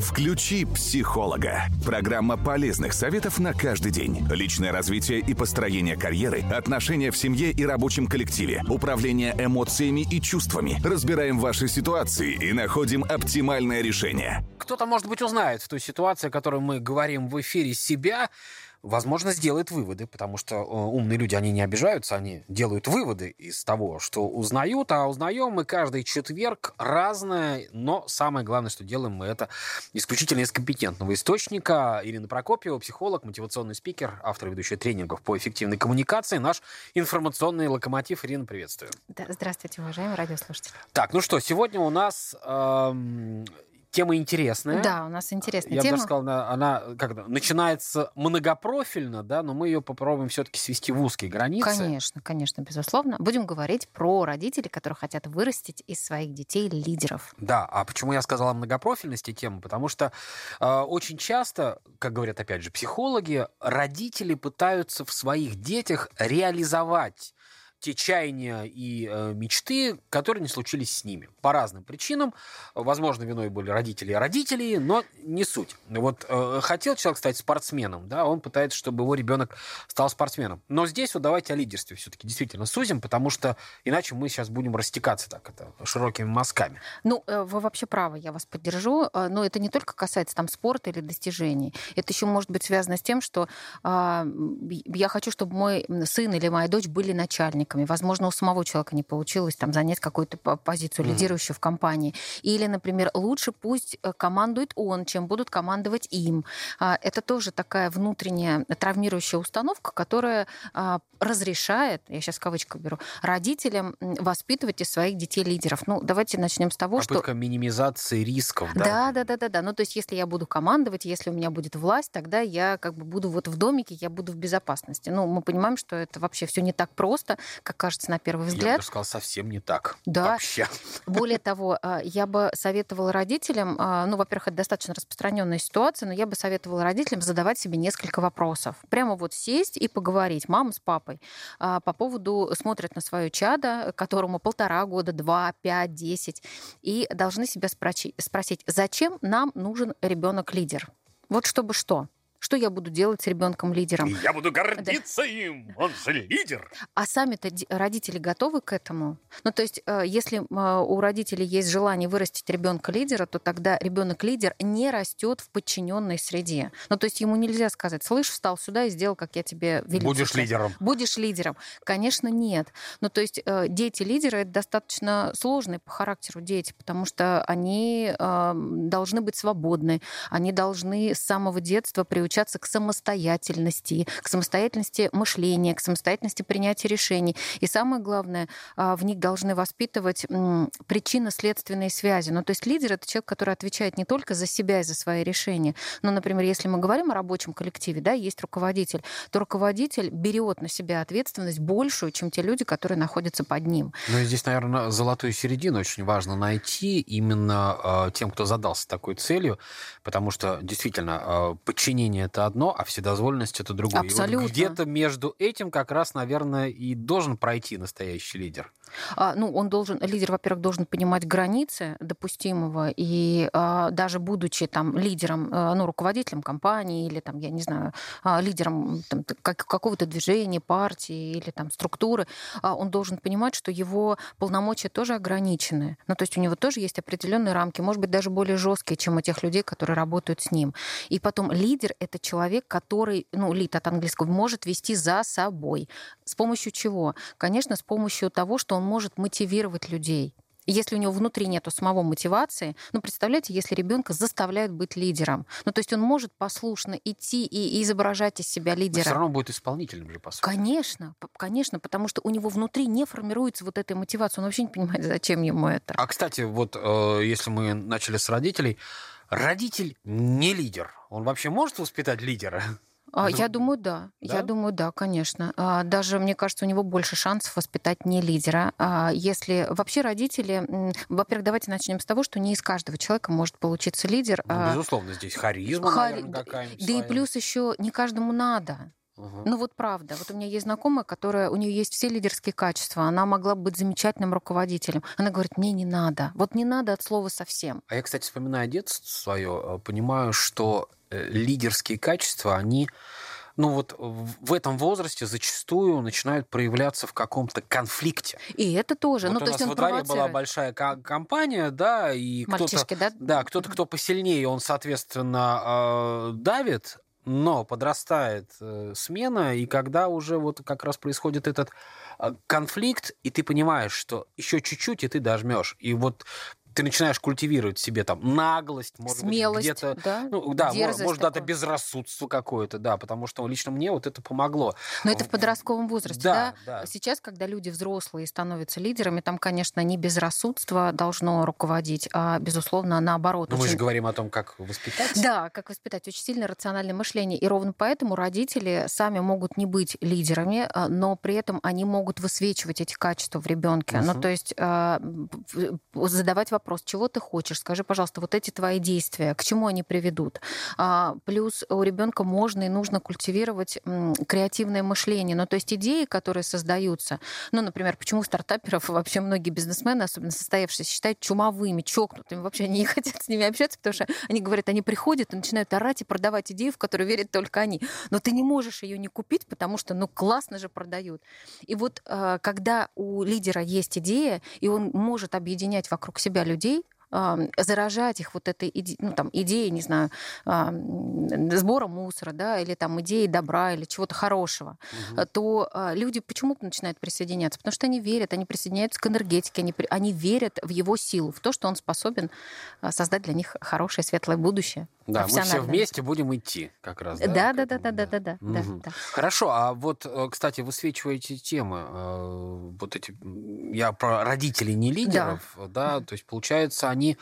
Включи психолога. Программа полезных советов на каждый день. Личное развитие и построение карьеры, отношения в семье и рабочем коллективе, управление эмоциями и чувствами. Разбираем ваши ситуации и находим оптимальное решение. Кто-то, может быть, узнает в той ситуации, о которой мы говорим в эфире, себя, возможно, сделает выводы, потому что э, умные люди, они не обижаются, они делают выводы из того, что узнают, а узнаем мы каждый четверг разное, но самое главное, что делаем мы это исключительно из компетентного источника. Ирина Прокопьева, психолог, мотивационный спикер, автор и ведущая тренингов по эффективной коммуникации, наш информационный локомотив. Ирина, приветствую. Да, здравствуйте, уважаемые радиослушатели. Так, ну что, сегодня у нас эм, тема интересная. Да, у нас интересная Я тема. бы даже сказал, она, она как начинается многопрофильно, да, но мы ее попробуем все-таки свести в узкие границы. Конечно, конечно, безусловно. Будем говорить про родителей, которые хотят вырастить из своих детей лидеров. Да, а почему я сказала о многопрофильности темы? Потому что э, очень часто, как говорят опять же психологи, родители пытаются в своих детях реализовать те чаяния и э, мечты, которые не случились с ними. По разным причинам. Возможно, виной были родители и родители, но не суть. Вот э, хотел человек стать спортсменом, да, он пытается, чтобы его ребенок стал спортсменом. Но здесь вот давайте о лидерстве все-таки действительно сузим, потому что иначе мы сейчас будем растекаться так это широкими мазками. Ну, э, вы вообще правы, я вас поддержу. Э, но это не только касается там спорта или достижений. Это еще может быть связано с тем, что э, я хочу, чтобы мой сын или моя дочь были начальниками сотрудниками. Возможно, у самого человека не получилось там занять какую-то позицию лидирующую mm-hmm. в компании. Или, например, лучше пусть э, командует он, чем будут командовать им. А, это тоже такая внутренняя травмирующая установка, которая а, разрешает, я сейчас кавычку беру, родителям воспитывать из своих детей лидеров. Ну, давайте начнем с того, Попытка что... Попытка минимизации рисков, да? Да, да, да, да, да. Ну, то есть, если я буду командовать, если у меня будет власть, тогда я как бы буду вот в домике, я буду в безопасности. Ну, мы понимаем, что это вообще все не так просто, как кажется на первый взгляд. Я бы сказал, совсем не так. Да. Вообще. Более того, а, я бы советовала родителям, а, ну, во-первых, это достаточно распространенная ситуация, но я бы советовала родителям задавать себе несколько вопросов. Прямо вот сесть и поговорить, мама с папой, а, по поводу, смотрят на свое чадо, которому полтора года, два, пять, десять, и должны себя спросить, зачем нам нужен ребенок-лидер? Вот чтобы что? Что я буду делать с ребенком-лидером? Я буду гордиться да. им, он же лидер. А сами-то родители готовы к этому? Ну, то есть, э, если э, у родителей есть желание вырастить ребенка-лидера, то тогда ребенок-лидер не растет в подчиненной среде. Ну, то есть, ему нельзя сказать, слышь, встал сюда и сделал, как я тебе велю. Будешь лидером. Будешь лидером. Конечно, нет. Ну, то есть, э, дети-лидеры это достаточно сложные по характеру дети, потому что они должны быть свободны, они должны с самого детства приучаться приучаться к самостоятельности, к самостоятельности мышления, к самостоятельности принятия решений. И самое главное, а, в них должны воспитывать причинно-следственные связи. Ну, то есть лидер — это человек, который отвечает не только за себя и за свои решения. Но, например, если мы говорим о рабочем коллективе, да, есть руководитель, то руководитель берет на себя ответственность большую, чем те люди, которые находятся под ним. Ну и здесь, наверное, золотую середину очень важно найти именно э, тем, кто задался такой целью, потому что действительно э, подчинение это одно, а вседозволенность это другое. Абсолютно. вот где-то между этим как раз, наверное, и должен пройти настоящий лидер. А, ну, он должен, лидер, во-первых, должен понимать границы допустимого, и а, даже будучи там лидером, а, ну, руководителем компании или там, я не знаю, а, лидером там, как, какого-то движения, партии или там структуры, а, он должен понимать, что его полномочия тоже ограничены. Ну, то есть у него тоже есть определенные рамки, может быть, даже более жесткие, чем у тех людей, которые работают с ним. И потом лидер это человек, который, ну, лид от английского, может вести за собой. С помощью чего? Конечно, с помощью того, что он может мотивировать людей. Если у него внутри нету самого мотивации, ну, представляете, если ребенка заставляют быть лидером, ну, то есть он может послушно идти и изображать из себя лидера. Но все равно будет исполнительным же, по сути. Конечно, конечно, потому что у него внутри не формируется вот эта мотивация, он вообще не понимает, зачем ему это. А, кстати, вот э, если мы начали с родителей, родитель не лидер. Он вообще может воспитать лидера? А, я думаю, да. да. Я думаю, да, конечно. А, даже, мне кажется, у него больше шансов воспитать не лидера. А, если вообще родители... Во-первых, давайте начнем с того, что не из каждого человека может получиться лидер. Ну, безусловно, здесь харизма, Хари... наверное, какая-нибудь Да своя. и плюс еще не каждому надо. Угу. Ну вот правда. Вот у меня есть знакомая, которая, у нее есть все лидерские качества. Она могла бы быть замечательным руководителем. Она говорит, мне не надо. Вот не надо от слова совсем. А я, кстати, вспоминаю детство свое, э, понимаю, что лидерские качества, они ну вот в этом возрасте зачастую начинают проявляться в каком-то конфликте. И это тоже. Вот ну, у то нас есть во дворе была большая компания, да, и кто-то, да? да, кто-то, кто посильнее, он, соответственно, э, давит, но подрастает э, смена, и когда уже вот как раз происходит этот э, конфликт, и ты понимаешь, что еще чуть-чуть, и ты дожмешь. И вот ты начинаешь культивировать в себе там наглость, может Смелость, быть, где-то... Да, ну, да Дерзость может, это безрассудство какое-то, да, потому что лично мне вот это помогло. Но это в подростковом возрасте, да? Да, да. Сейчас, когда люди взрослые становятся лидерами, там, конечно, не безрассудство должно руководить, а, безусловно, наоборот. Но мы очень... же говорим о том, как воспитать. Да, как воспитать. Очень сильно рациональное мышление. И ровно поэтому родители сами могут не быть лидерами, а, но при этом они могут высвечивать эти качества в ребенке. Мгм. Ну, то есть а, задавать вопрос, чего ты хочешь, скажи, пожалуйста, вот эти твои действия, к чему они приведут. А, Плюс у ребенка можно и нужно культивировать креативное мышление. Ну, то есть идеи, которые создаются, ну, например, почему стартаперов вообще многие бизнесмены, особенно состоявшиеся, считают чумовыми, чокнутыми. Вообще они не хотят с ними общаться, потому что они говорят, они приходят и начинают орать и продавать идею, в которую верят только они. Но ты не можешь ее не купить, потому что, ну, классно же продают. И вот э, когда у лидера есть идея, и он может объединять вокруг себя людей, а, заражать их вот этой иде- ну, там, идеей, не знаю, сбора мусора, да, или там идеей добра, или чего-то хорошего, Мгм. то а, люди почему начинают присоединяться? Потому что они верят, они присоединяются к энергетике, они, они верят в его силу, в то, что он способен а, создать для них хорошее, светлое будущее. Да, мы все вместе будем идти как раз. Да, да, да, да, да, да, да, да, Мгм. да. Хорошо, а вот, э, кстати, высвечиваете темы, э, вот эти, я про родителей не лидеров, да, то есть получается они,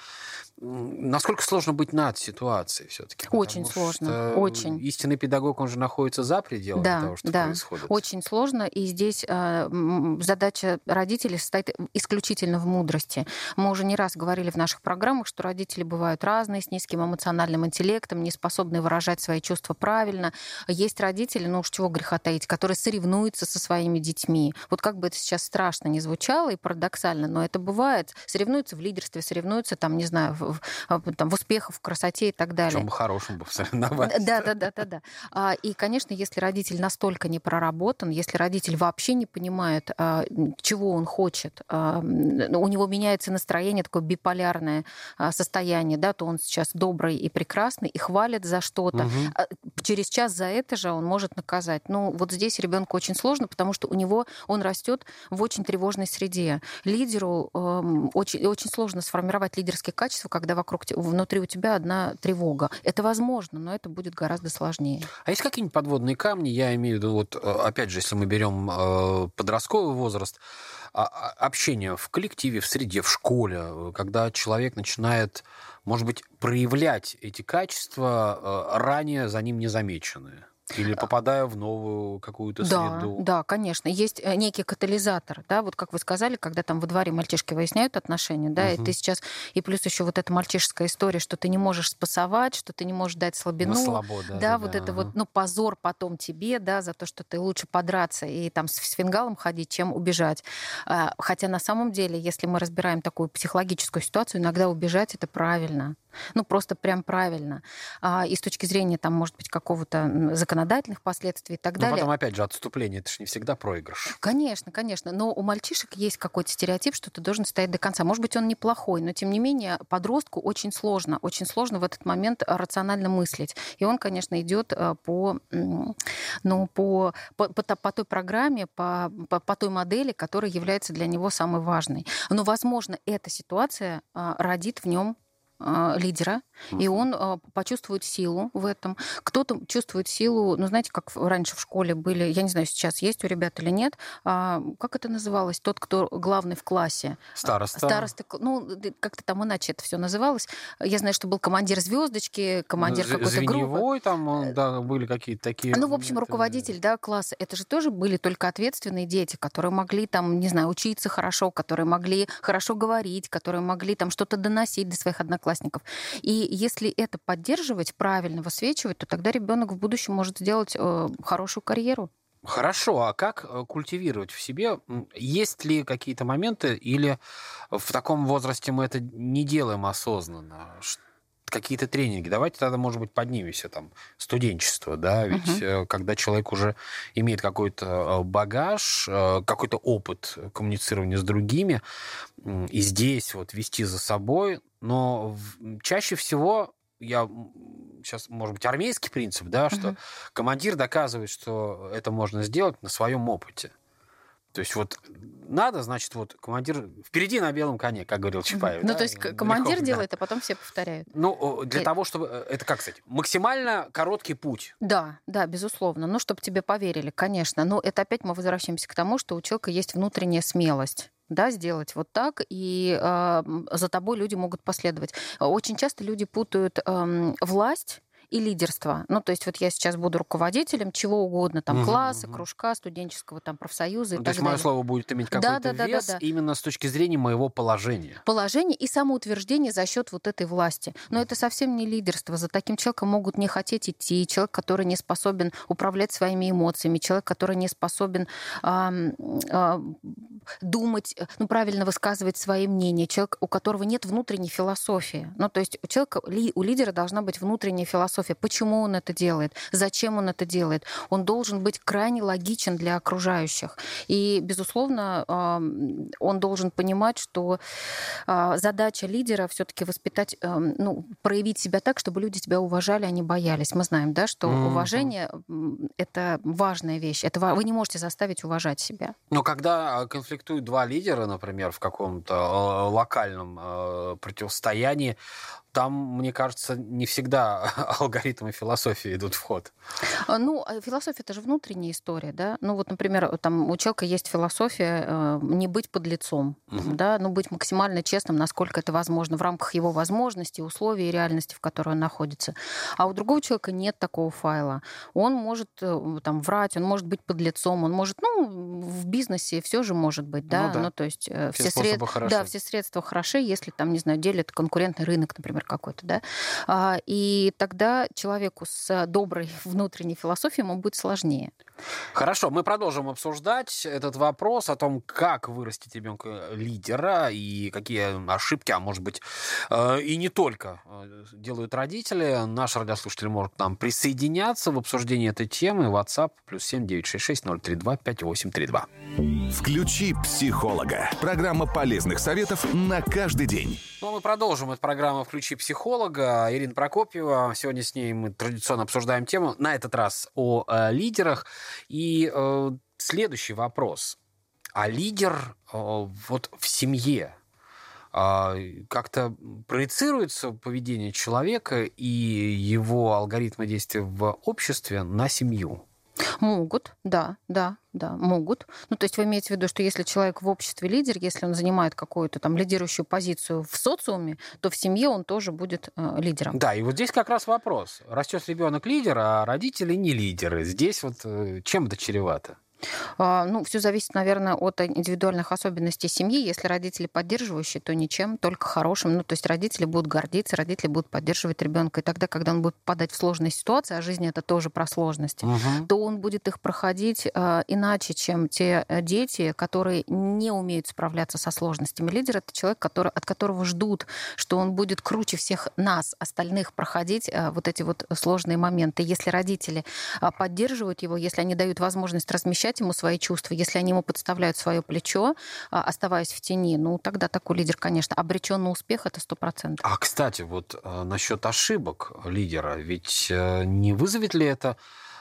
насколько сложно быть над ситуацией все-таки? Очень сложно, очень. Истинный педагог, он же находится за пределами Да, того, что да, происходит. Очень сложно, и здесь м, задача родителей состоит исключительно в мудрости. Мы уже не раз говорили в наших программах, что родители бывают разные, с низким эмоциональным интеллектом, не способны выражать свои чувства правильно. Есть родители, ну уж чего греха таить, которые соревнуются со своими детьми. Вот как бы это сейчас страшно не звучало и парадоксально, но это бывает. Соревнуются в лидерстве, соревнуются там, не знаю, в, в- там, в успехах, в красоте и так далее. чем бы хорошим бы соревноваться. Да, да, да, да, да. А, И, конечно, если родитель настолько не проработан, если родитель вообще не понимает, а, чего он хочет, а, у него меняется настроение, такое биполярное а, состояние, да, то он сейчас добрый и прекрасный и хвалит за что-то. Мгм. Через час за это же он может наказать. Ну, вот здесь ребенку очень сложно, потому что у него он растет в очень тревожной среде. Лидеру эм, очень, очень сложно сформировать лидерские качества, когда вокруг внутри у тебя одна тревога. Это возможно, но это будет гораздо сложнее. А есть какие-нибудь подводные камни? Я имею в виду, вот, э, опять же, если мы берем э, подростковый возраст, общение в коллективе, в среде, в школе, э, когда человек начинает, может быть, проявлять эти качества, э, ранее за ним незамеченные. Или попадая в новую какую-то Да, среду. да, конечно. Есть э, некий катализатор, да, вот как вы сказали, когда там во дворе мальчишки выясняют отношения, да, и Мгм. ты сейчас, и плюс еще вот эта мальчишеская история, что ты не можешь спасовать, что ты не можешь дать слабину, На слабо, да, да, да, вот да, это ага. вот, ну, позор потом тебе, да, за то, что ты лучше подраться и там с фингалом ходить, чем убежать. А, Хотя на самом деле, если мы разбираем такую психологическую ситуацию, иногда убежать это правильно. Ну, просто прям правильно. А, И с точки зрения, там, может быть, какого-то м, законодательных последствий и так Но далее. потом, опять же, отступление, это же не всегда проигрыш. Конечно, конечно. Но у мальчишек есть какой-то стереотип, что ты должен стоять до конца. Может быть, он неплохой, но тем не менее подростку очень сложно, очень сложно в этот момент рационально мыслить. И он, конечно, идет э, по, ну, по, по, по по той программе, по, по, по той модели, которая является для него самой важной. Но, возможно, эта ситуация а, родит в нем а, лидера, и он а, почувствует силу в этом. Кто-то чувствует силу, ну, знаете, как раньше в школе были, я не знаю, сейчас есть у ребят или нет, а, как это называлось? Тот, кто главный в классе. Староста. Староста, ну, как-то там иначе это все называлось. Я знаю, что был командир звездочки, командир Ну, какой-то группы. Там, он, да, были какие-то такие... Ну, в общем, руководитель да, класса, это же тоже были только ответственные дети, которые могли там, не знаю, учиться хорошо, которые могли хорошо говорить, которые могли там что-то доносить до своих одноклассников. Одноклассников. И если это поддерживать, правильно высвечивать, то тогда ребенок в будущем может сделать э, хорошую карьеру. Хорошо, а как э, культивировать в себе? Есть ли какие-то моменты, или в таком возрасте мы это не делаем осознанно? Какие-то тренинги. Давайте тогда, может быть, поднимемся там студенчество, да, ведь угу. когда человек уже имеет какой-то э, багаж, какой-то опыт коммуницирования с другими, и здесь вот вести за собой, но чаще всего я сейчас, может быть, армейский принцип, да, что угу. командир доказывает, что это можно сделать на своем опыте. То есть вот надо, значит, вот командир впереди на белом коне, как говорил Чапаев. Ну, да? то есть командир Грехов, делает, да. а потом все повторяют. Ну, для и... того, чтобы... Э, это как, кстати? Максимально короткий путь. Да, да, безусловно. Ну, чтобы тебе поверили, конечно. Но это опять мы возвращаемся к тому, что у человека есть внутренняя смелость да, сделать вот так, и э, за тобой люди могут последовать. Очень часто люди путают э, власть и лидерство. Ну, то есть вот я сейчас буду руководителем чего угодно, там, угу, класса, угу. кружка, студенческого, там, профсоюза ну, и то так есть мое слово будет иметь какой-то да, да, вес да, да, да. именно с точки зрения моего положения. Положение и самоутверждение за счет вот этой власти. Но это совсем не лидерство. За таким человеком могут не хотеть идти. Человек, который не способен управлять своими эмоциями, человек, который не способен а, а, думать, ну, правильно высказывать свои мнения, человек, у которого нет внутренней философии. Ну, то есть у человека, у лидера должна быть внутренняя философия почему он это делает, зачем он это делает. Он должен быть крайне логичен для окружающих. И, безусловно, он должен понимать, что а, задача лидера все-таки воспитать, ну, проявить себя так, чтобы люди тебя уважали, а не боялись. Мы знаем, да, что mm-hmm. уважение это важная вещь. Это вы не можете заставить уважать себя. Но когда а, конфликтуют два лидера, например, в каком-то а, локальном противостоянии, там, мне кажется, не всегда алгоритмы философии идут в ход. А, ну, а философия это же внутренняя история, да. Ну вот, например, там у человека есть философия э, не быть под лицом, угу. да, ну быть максимально честным, насколько это возможно в рамках его возможностей, условий и реальности, в которой он находится. А у другого человека нет такого файла. Он может э, там врать, он может быть под лицом, он может, ну, в бизнесе все же может быть, да. Ну, да. ну то есть э, все, все средства, да, все средства хороши, если там, не знаю, делят конкурентный рынок, например, какой-то, да. А, и тогда человеку с доброй внутренней философией ему будет сложнее. Хорошо, мы продолжим обсуждать этот вопрос о том, как вырастить ребенка лидера и какие ошибки, а может быть э, и не только э, делают родители. Наш радиослушатель может к нам присоединяться в обсуждении этой темы. WhatsApp плюс семь девять шесть шесть ноль три два пять восемь три два. Включи психолога. Программа полезных советов на каждый день. Ну, мы продолжим эту программу «Включи психолога». Ирина Прокопьева. Сегодня с ней мы традиционно обсуждаем тему, на этот раз о э, лидерах. И э, следующий вопрос. А лидер э, вот в семье э, как-то проецируется поведение человека и его алгоритмы действия в обществе на семью? Могут, да, да, да, могут. Ну, то есть вы имеете в виду, что если человек в обществе лидер, если он занимает какую-то там лидирующую позицию в социуме, то в семье он тоже будет э, лидером. Да, и вот здесь как раз вопрос. Растет ребенок лидер, а родители не лидеры. Здесь вот э, чем это чревато? А, ну, все зависит, наверное, от индивидуальных особенностей семьи. Если родители поддерживающие, то ничем, только хорошим. Ну, то есть родители будут гордиться, родители будут поддерживать ребенка. И тогда, когда он будет попадать в сложные ситуации, а жизнь это тоже про сложности, угу. то он будет их проходить э, иначе, чем те э, дети, которые не умеют справляться со сложностями. Лидер это человек, который, от которого ждут, что он будет круче всех нас, остальных, проходить э, вот эти вот сложные моменты. Если родители э, поддерживают его, если они дают возможность размещать размещать ему свои чувства, если они ему подставляют свое плечо, а, оставаясь в тени, ну тогда такой лидер, конечно, обречен на успех, это сто процентов. А, кстати, вот э, насчет ошибок лидера, ведь э, не вызовет ли это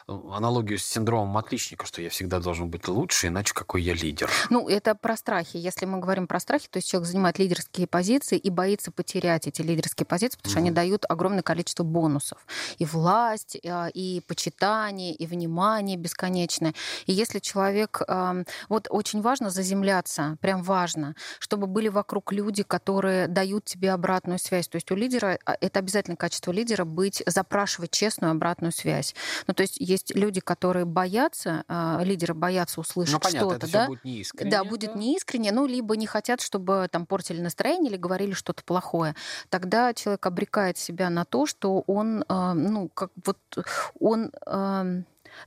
аналогию с синдромом отличника, что я всегда должен быть лучше, иначе какой я лидер. Ну, это про страхи. Если мы говорим про страхи, то есть человек занимает лидерские позиции и боится потерять эти лидерские позиции, потому что угу. они дают огромное количество бонусов. И власть, а, и почитание, и внимание бесконечное. И если человек... Вот очень важно заземляться, прям важно, чтобы были вокруг люди, которые дают тебе обратную связь. То есть у лидера, а, это обязательно качество лидера, быть, запрашивать честную обратную связь. Ну, то есть есть люди, которые боятся, э, лидеры боятся услышать ну, понятно, что-то, это да? будет неискренне. Да, будет неискренне, ну, либо не хотят, чтобы там портили настроение или говорили что-то плохое. Тогда человек обрекает себя на то, что он, э, ну, как вот он...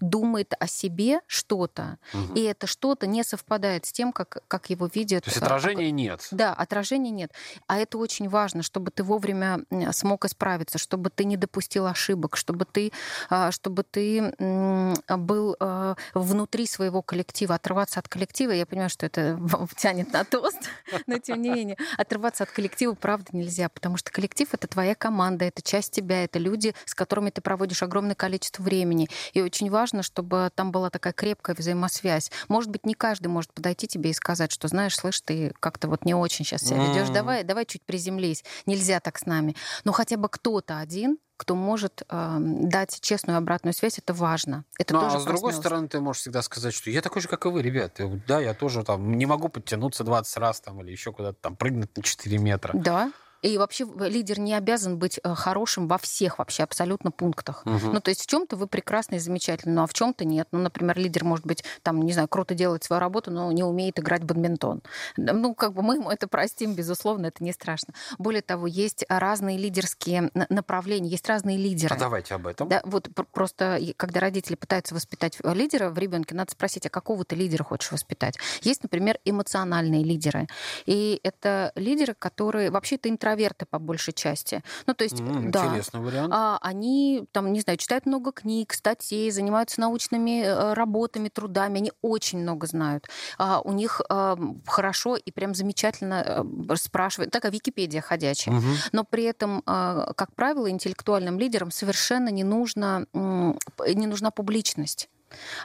Э, думает о себе что-то, угу. и это что-то не совпадает с тем, как, как его видят. То есть отражения как... нет. Да, отражения нет. А это очень важно, чтобы ты вовремя смог исправиться, чтобы ты не допустил ошибок, чтобы ты, а, чтобы ты был а, внутри своего коллектива. Отрываться от коллектива, я понимаю, что это тянет на тост, но тем не менее, отрываться от коллектива правда нельзя, потому что коллектив — это твоя команда, это часть тебя, это люди, с которыми ты проводишь огромное количество времени. И очень важно, чтобы там была такая крепкая взаимосвязь. Может быть, не каждый может подойти тебе и сказать, что, знаешь, слышь, ты как-то вот не очень сейчас себя ведешь, давай, давай чуть приземлись, нельзя так с нами. Но хотя бы кто-то один кто может э, дать честную обратную связь, это важно. Это ну, тоже а с другой стороны, ты можешь всегда сказать, что я такой же, как и вы, ребят. Да, я тоже там не могу подтянуться 20 раз там или еще куда-то там прыгнуть на 4 метра. Да, и вообще лидер не обязан быть э, хорошим во всех вообще абсолютно пунктах. Угу. Ну, то есть в чем-то вы прекрасны и замечательны, ну, а в чем-то нет. Ну, например, лидер может быть, там, не знаю, круто делать свою работу, но не умеет играть в бадминтон. Ну, как бы мы ему это простим, безусловно, это не страшно. Более того, есть разные лидерские направления, есть разные лидеры. А давайте об этом. Да, вот просто, когда родители пытаются воспитать э, лидера в ребенке, надо спросить, а какого ты лидера хочешь воспитать? Есть, например, эмоциональные лидеры. И это лидеры, которые вообще это интроверты по большей части. Ну, то есть, mm, да. Интересный вариант. А, они, там, не знаю, читают много книг, статей, занимаются научными э, работами, трудами. Они очень много знают. А, у них а, хорошо и прям замечательно а, спрашивают. Такая Википедия ходячая. Угу. Но при этом, а, как правило, интеллектуальным лидерам совершенно не, нужно, не нужна публичность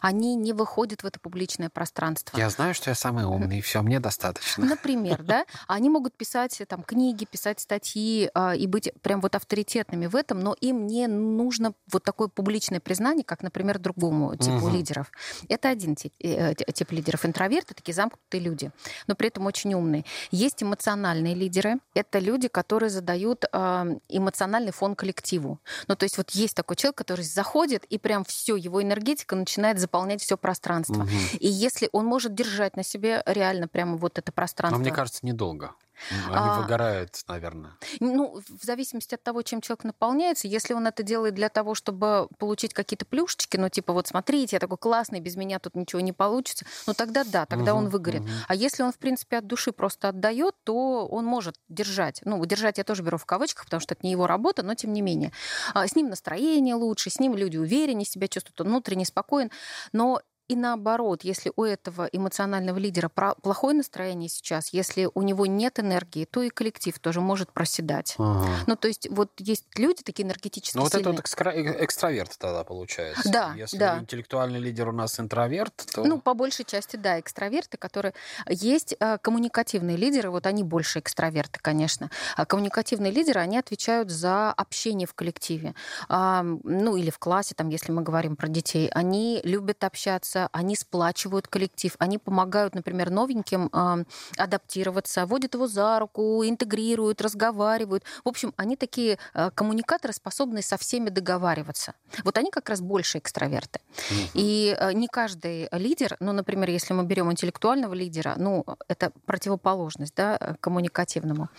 они не выходят в это публичное пространство. Я знаю, что я самый умный, и все, мне достаточно. Например, да, они могут писать там книги, писать статьи э, и быть прям вот авторитетными в этом, но им не нужно вот такое публичное признание, как, например, другому типу угу. лидеров. Это один тип, э, тип лидеров. Интроверты, такие замкнутые люди, но при этом очень умные. Есть эмоциональные лидеры. Это люди, которые задают э, эмоциональный фон коллективу. Ну, то есть вот есть такой человек, который заходит, и прям все, его энергетика начинает начинает заполнять все пространство. Угу. И если он может держать на себе реально прямо вот это пространство. Но мне кажется, недолго. Они а, выгорают, наверное. Ну, в зависимости от того, чем человек наполняется, если он это делает для того, чтобы получить какие-то плюшечки, ну, типа, вот смотрите, я такой классный, без меня тут ничего не получится, ну, тогда да, тогда угу, он выгорит. Угу. А если он, в принципе, от души просто отдает, то он может держать. Ну, держать я тоже беру в кавычках, потому что это не его работа, но тем не менее. А, с ним настроение лучше, с ним люди увереннее себя чувствуют, он внутренне спокоен. Но и наоборот, если у этого эмоционального лидера плохое настроение сейчас, если у него нет энергии, то и коллектив тоже может проседать. Ага. Ну, то есть вот есть люди такие энергетически Ну, вот сильные. это вот экстра... Э, экстраверт тогда получается. Да, Если да. интеллектуальный лидер у нас интроверт, то... Ну, по большей части, да, экстраверты, которые... Есть э, коммуникативные лидеры, вот они больше экстраверты, конечно. А коммуникативные лидеры, они отвечают за общение в коллективе. А, ну, или в классе, там, если мы говорим про детей. Они любят общаться, они сплачивают коллектив, они помогают, например, новеньким э, адаптироваться, водят его за руку, интегрируют, разговаривают. В общем, они такие э, коммуникаторы, способные со всеми договариваться. Вот они как раз больше экстраверты. Mm-hmm. И э, не каждый лидер, ну, например, если мы берем интеллектуального лидера, ну, это противоположность, да, коммуникативному.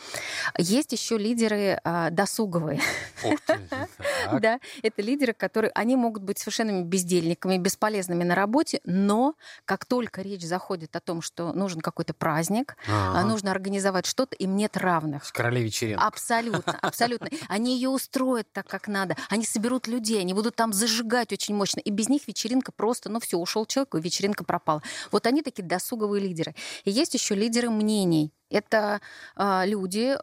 Есть еще лидеры э, досуговые. Да, это лидеры, которые, они могут быть совершенно бездельниками, бесполезными на работе, работе, но как только речь заходит о том, что нужен какой-то праздник, а, ага. нужно организовать что-то, им нет равных. С королей вечеринка. Абсолютно, абсолютно. Они ее устроят так, как надо. Они соберут людей, они будут там зажигать очень мощно. И без них вечеринка просто, ну все, ушел человек, и вечеринка пропала. Вот они такие досуговые лидеры. И есть еще лидеры мнений. Это э, люди,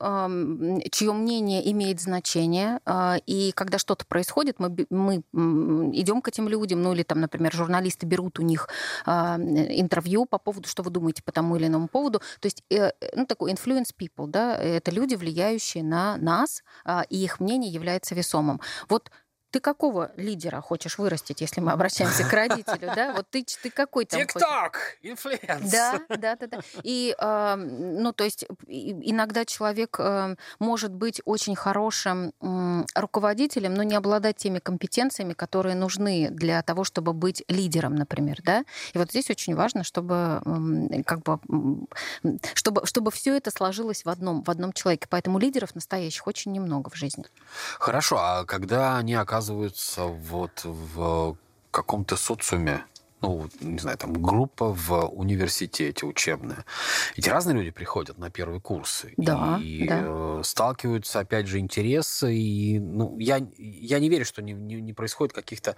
чье мнение имеет значение, э, и когда что-то происходит, мы, мы идем к этим людям, ну или там, например, журналисты берут у них э, интервью по поводу, что вы думаете по тому или иному поводу. То есть, э, ну такой influence people, да, это люди, влияющие на нас, и их мнение является весомым. Вот ты какого лидера хочешь вырастить, если мы обращаемся к родителю, да? Вот ты, ты какой там... ТикТок! Influence! Да, да, да, да. И, э, ну, то есть иногда человек э, может быть очень хорошим э, руководителем, но не обладать теми компетенциями, которые нужны для того, чтобы быть лидером, например, да? И вот здесь очень важно, чтобы э, как бы чтобы, чтобы все это сложилось в одном, в одном человеке. Поэтому лидеров настоящих очень немного в жизни. Хорошо, а когда они оказываются вот в каком-то социуме, ну, не знаю, там группа в университете учебная. Эти разные люди приходят на первые курсы да, и да. Э, сталкиваются, опять же, интересы. И, ну, я, я не верю, что не, не, не происходит каких-то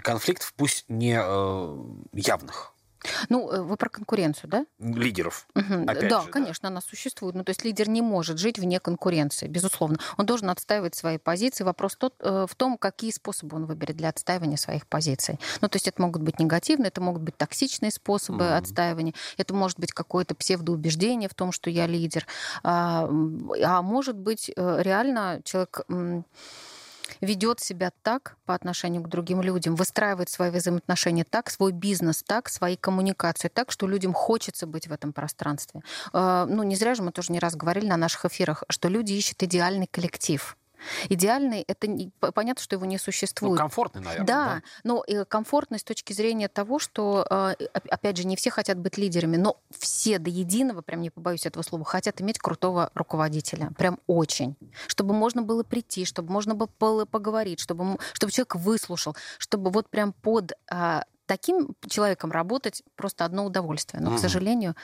конфликтов, пусть не э, явных. Ну, э, вы про конкуренцию, да? Лидеров. Угу. Опять да, же, конечно, она существует. Ну, то есть лидер не может жить вне конкуренции, безусловно. Он должен отстаивать свои позиции. Вопрос тот, э, в том, какие способы он выберет для отстаивания своих позиций. Ну, то есть это могут быть негативные, это могут быть токсичные способы mm отстаивания, это может быть какое-то псевдоубеждение в том, что я лидер. А, а может быть, э, реально человек ведет себя так по отношению к другим людям, выстраивает свои взаимоотношения так, свой бизнес так, свои коммуникации так, что людям хочется быть в этом пространстве. А, ну, не зря же мы тоже не раз говорили на наших эфирах, что люди ищут идеальный коллектив. Идеальный, это не, понятно, что его не существует. Ну, комфортный, наверное. Да, да? но комфортный с точки зрения того, что, а, опять же, не все хотят быть лидерами, но все до единого, прям не побоюсь этого слова, хотят иметь крутого руководителя. Прям очень. Чтобы можно было прийти, чтобы можно было поговорить, чтобы, чтобы человек выслушал, чтобы вот прям под а, таким человеком работать просто одно удовольствие. Но, угу. к сожалению,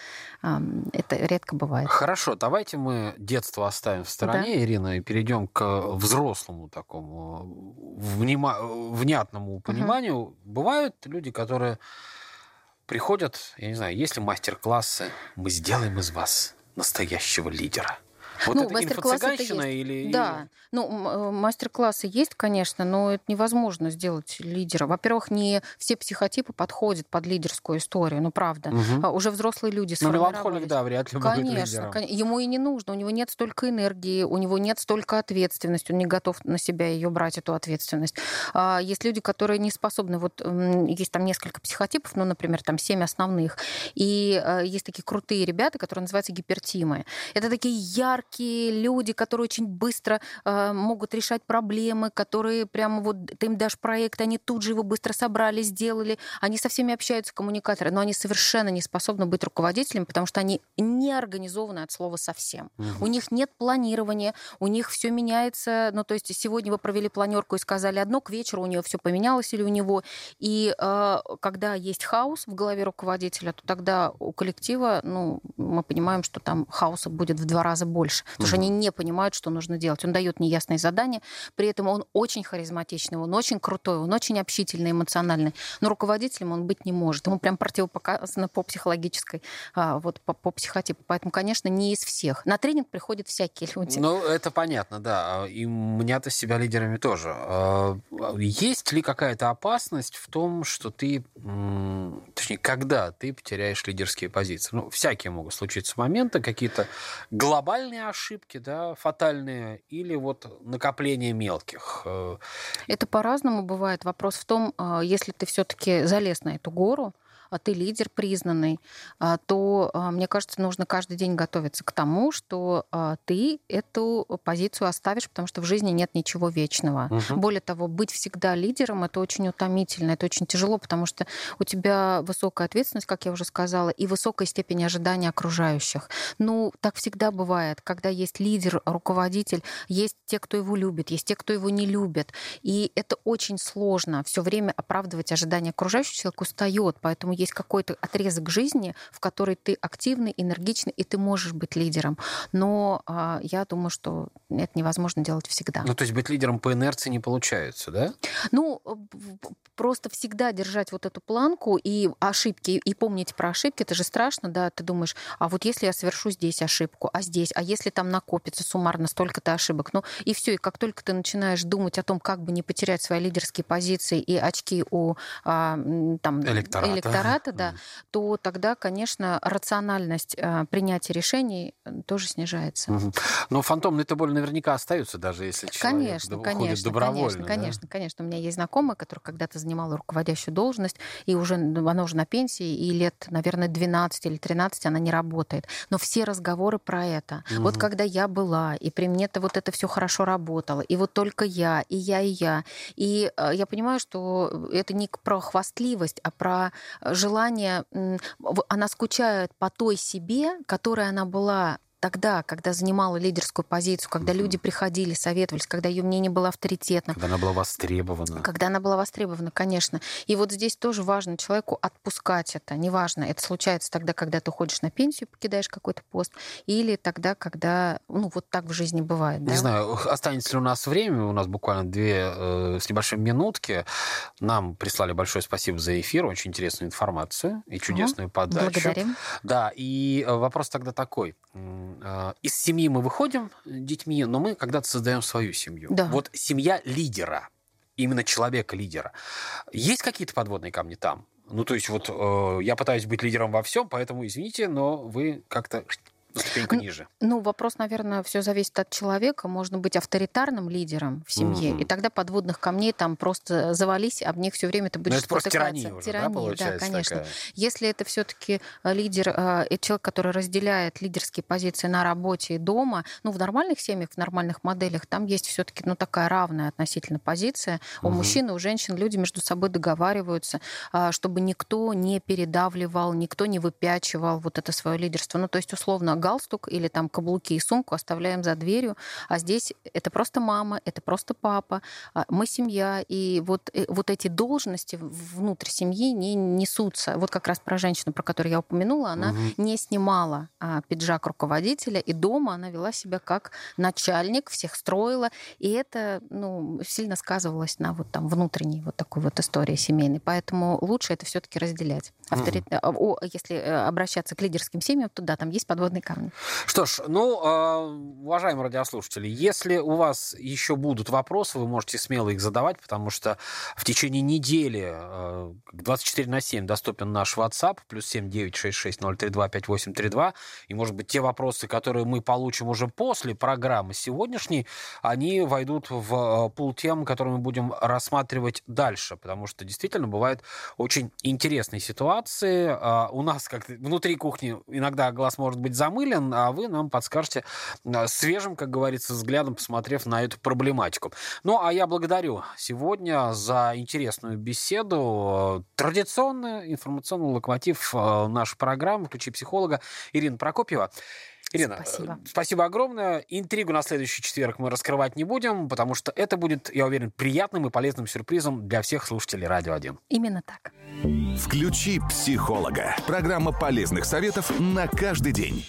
это редко бывает. Хорошо, давайте мы детство оставим в стороне, да. Ирина, и перейдем к взрослому такому внима... внятному пониманию. Угу. Бывают люди, которые приходят, я не знаю, есть ли мастер-классы, мы сделаем из вас настоящего лидера. Вот ну, это мастер-классы или... Да, ну, э, мастер-классы есть, конечно, но это невозможно сделать лидера. Во-первых, не все психотипы подходят под лидерскую историю, ну, правда. Угу. Уже взрослые люди Ну, меланхолик, да, вряд ли конечно, будет лидером. Конечно, ему и не нужно, у него нет столько энергии, у него нет столько ответственности, он не готов на себя ее брать, эту ответственность. А, есть люди, которые не способны, вот есть там несколько психотипов, ну, например, там семь основных, и э, есть такие крутые ребята, которые называются гипертимы. Это такие яркие яркие люди, которые очень быстро э, могут решать проблемы, которые прямо вот ты им дашь проект, они тут же его быстро собрали, сделали, они со всеми общаются, коммуникаторы, но они совершенно не способны быть руководителями, потому что они не организованы от слова совсем. Угу. У них нет планирования, у них все меняется, ну то есть сегодня вы провели планерку и сказали одно, к вечеру у нее все поменялось или у него, и э, когда есть хаос в голове руководителя, то тогда у коллектива, ну мы понимаем, что там хаоса будет в два раза больше потому что они не понимают, что нужно делать. Он дает неясные задания, при этом он очень харизматичный, он очень крутой, он очень общительный, эмоциональный, но руководителем он быть не может. Ему прям противопоказано по психологической, а, вот по, по психотипу. Поэтому, конечно, не из всех. На тренинг приходят всякие люди. Ну, это понятно, да. И меня-то себя лидерами тоже. А, есть ли какая-то опасность в том, что ты, точнее, когда ты потеряешь лидерские позиции? Ну, всякие могут случиться моменты, какие-то глобальные ошибки, да, фатальные, или вот накопление мелких? Э, Это по-разному бывает. Вопрос в том, а, если ты все-таки залез на эту гору, ты лидер признанный, а, то, а, мне кажется, нужно каждый день готовиться к тому, что а, ты эту позицию оставишь, потому что в жизни нет ничего вечного. Угу. Более того, быть всегда лидером это очень утомительно, это очень тяжело, потому что у тебя высокая ответственность, как я уже сказала, и высокая степень ожидания окружающих. Ну, так всегда бывает, когда есть лидер, руководитель, есть те, кто его любит, есть те, кто его не любит. И это очень сложно все время оправдывать ожидания окружающих, человек устает, поэтому есть какой-то отрезок жизни, в который ты активный, энергичный, и ты можешь быть лидером. Но а, я думаю, что это невозможно делать всегда. Ну, то есть быть лидером по инерции не получается, да? Ну, просто всегда держать вот эту планку и ошибки, и помнить про ошибки, это же страшно, да, ты думаешь, а вот если я совершу здесь ошибку, а здесь, а если там накопится суммарно столько-то ошибок, ну и все, и как только ты начинаешь думать о том, как бы не потерять свои лидерские позиции и очки у а, там электората, электората препараты, да, то тогда, конечно, рациональность э, принятия решений тоже снижается. Но фантомные-то боли наверняка остаются, даже если человек конечно, конечно, добровольно. Конечно, да? конечно, конечно. У меня есть знакомая, которая когда-то занимала руководящую должность, и уже она уже на пенсии, и лет, наверное, 12 или 13 она не работает. Но все разговоры про это. Угу. Вот когда я была, и при мне-то вот это все хорошо работало, и вот только я, и я, и я. И э, я понимаю, что это не про хвастливость, а про желание... Она скучает по той себе, которая она была тогда, когда занимала лидерскую позицию, когда угу. люди приходили, советовались, когда ее мнение было авторитетным. Когда она была востребована. Когда она была востребована, конечно. И вот здесь тоже важно человеку отпускать это. Неважно, это случается тогда, когда ты уходишь на пенсию, покидаешь какой-то пост, или тогда, когда, ну, вот так в жизни бывает. Не да? знаю, останется ли у нас время, у нас буквально две э, с небольшим минутки. Нам прислали большое спасибо за эфир, очень интересную информацию и чудесную угу. подачу. Благодарим. Да, и э, вопрос тогда такой из семьи мы выходим детьми, но мы когда-то создаем свою семью. Да. Вот семья лидера, именно человека-лидера. Есть какие-то подводные камни там? Ну, то есть вот э, я пытаюсь быть лидером во всем, поэтому извините, но вы как-то ступеньку ниже. Ну, вопрос, наверное, все зависит от человека. Можно быть авторитарным лидером в семье, mm-hmm. и тогда подводных камней там просто завались, об них все время ты будешь Но это просто тирания уже, тирания, да, да конечно. Такая? Если это все-таки э, лидер, э, человек, который разделяет лидерские позиции на работе и дома, ну, в нормальных семьях, в нормальных моделях, там есть все-таки, ну, такая равная относительно позиция. У mm-hmm. мужчин и у женщин люди между собой договариваются, э, чтобы никто не передавливал, никто не выпячивал вот это свое лидерство. Ну, то есть, условно, галстук или там каблуки и сумку оставляем за дверью, а здесь это просто мама, это просто папа, а мы семья, и вот, э, вот эти должности внутрь семьи не несутся. Вот как раз про женщину, про которую я упомянула, она угу. не снимала а, пиджак руководителя, и дома она вела себя как начальник, всех строила, и это ну, сильно сказывалось на вот там внутренней вот такой вот истории семейной. Поэтому лучше это все-таки разделять. Авторит... Угу. О, если э, обращаться к лидерским семьям, то да, там есть подводный камень камни. Что ж, ну, а, уважаемые радиослушатели, если у вас еще будут вопросы, вы можете смело их задавать, потому что в течение недели 24 а, на 7 доступен наш WhatsApp, плюс 7 966 032 5832, и, может быть, те вопросы, которые мы получим уже после программы сегодняшней, они войдут в а, пул тем, которые мы будем рассматривать дальше, потому что действительно бывают очень интересные ситуации. У нас как внутри кухни иногда глаз может быть замылен, замылен, а вы нам подскажете э, свежим, как говорится, взглядом, посмотрев на эту проблематику. Ну, а я благодарю сегодня за интересную беседу. Традиционный информационный локомотив э, нашей программы «Ключи психолога» Ирина Прокопьева. Ирина, спасибо. Э, спасибо огромное. Интригу на следующий четверг мы раскрывать не будем, потому что это будет, я уверен, приятным и полезным сюрпризом для всех слушателей «Радио 1». Именно так. Включи психолога. Программа полезных советов на каждый день.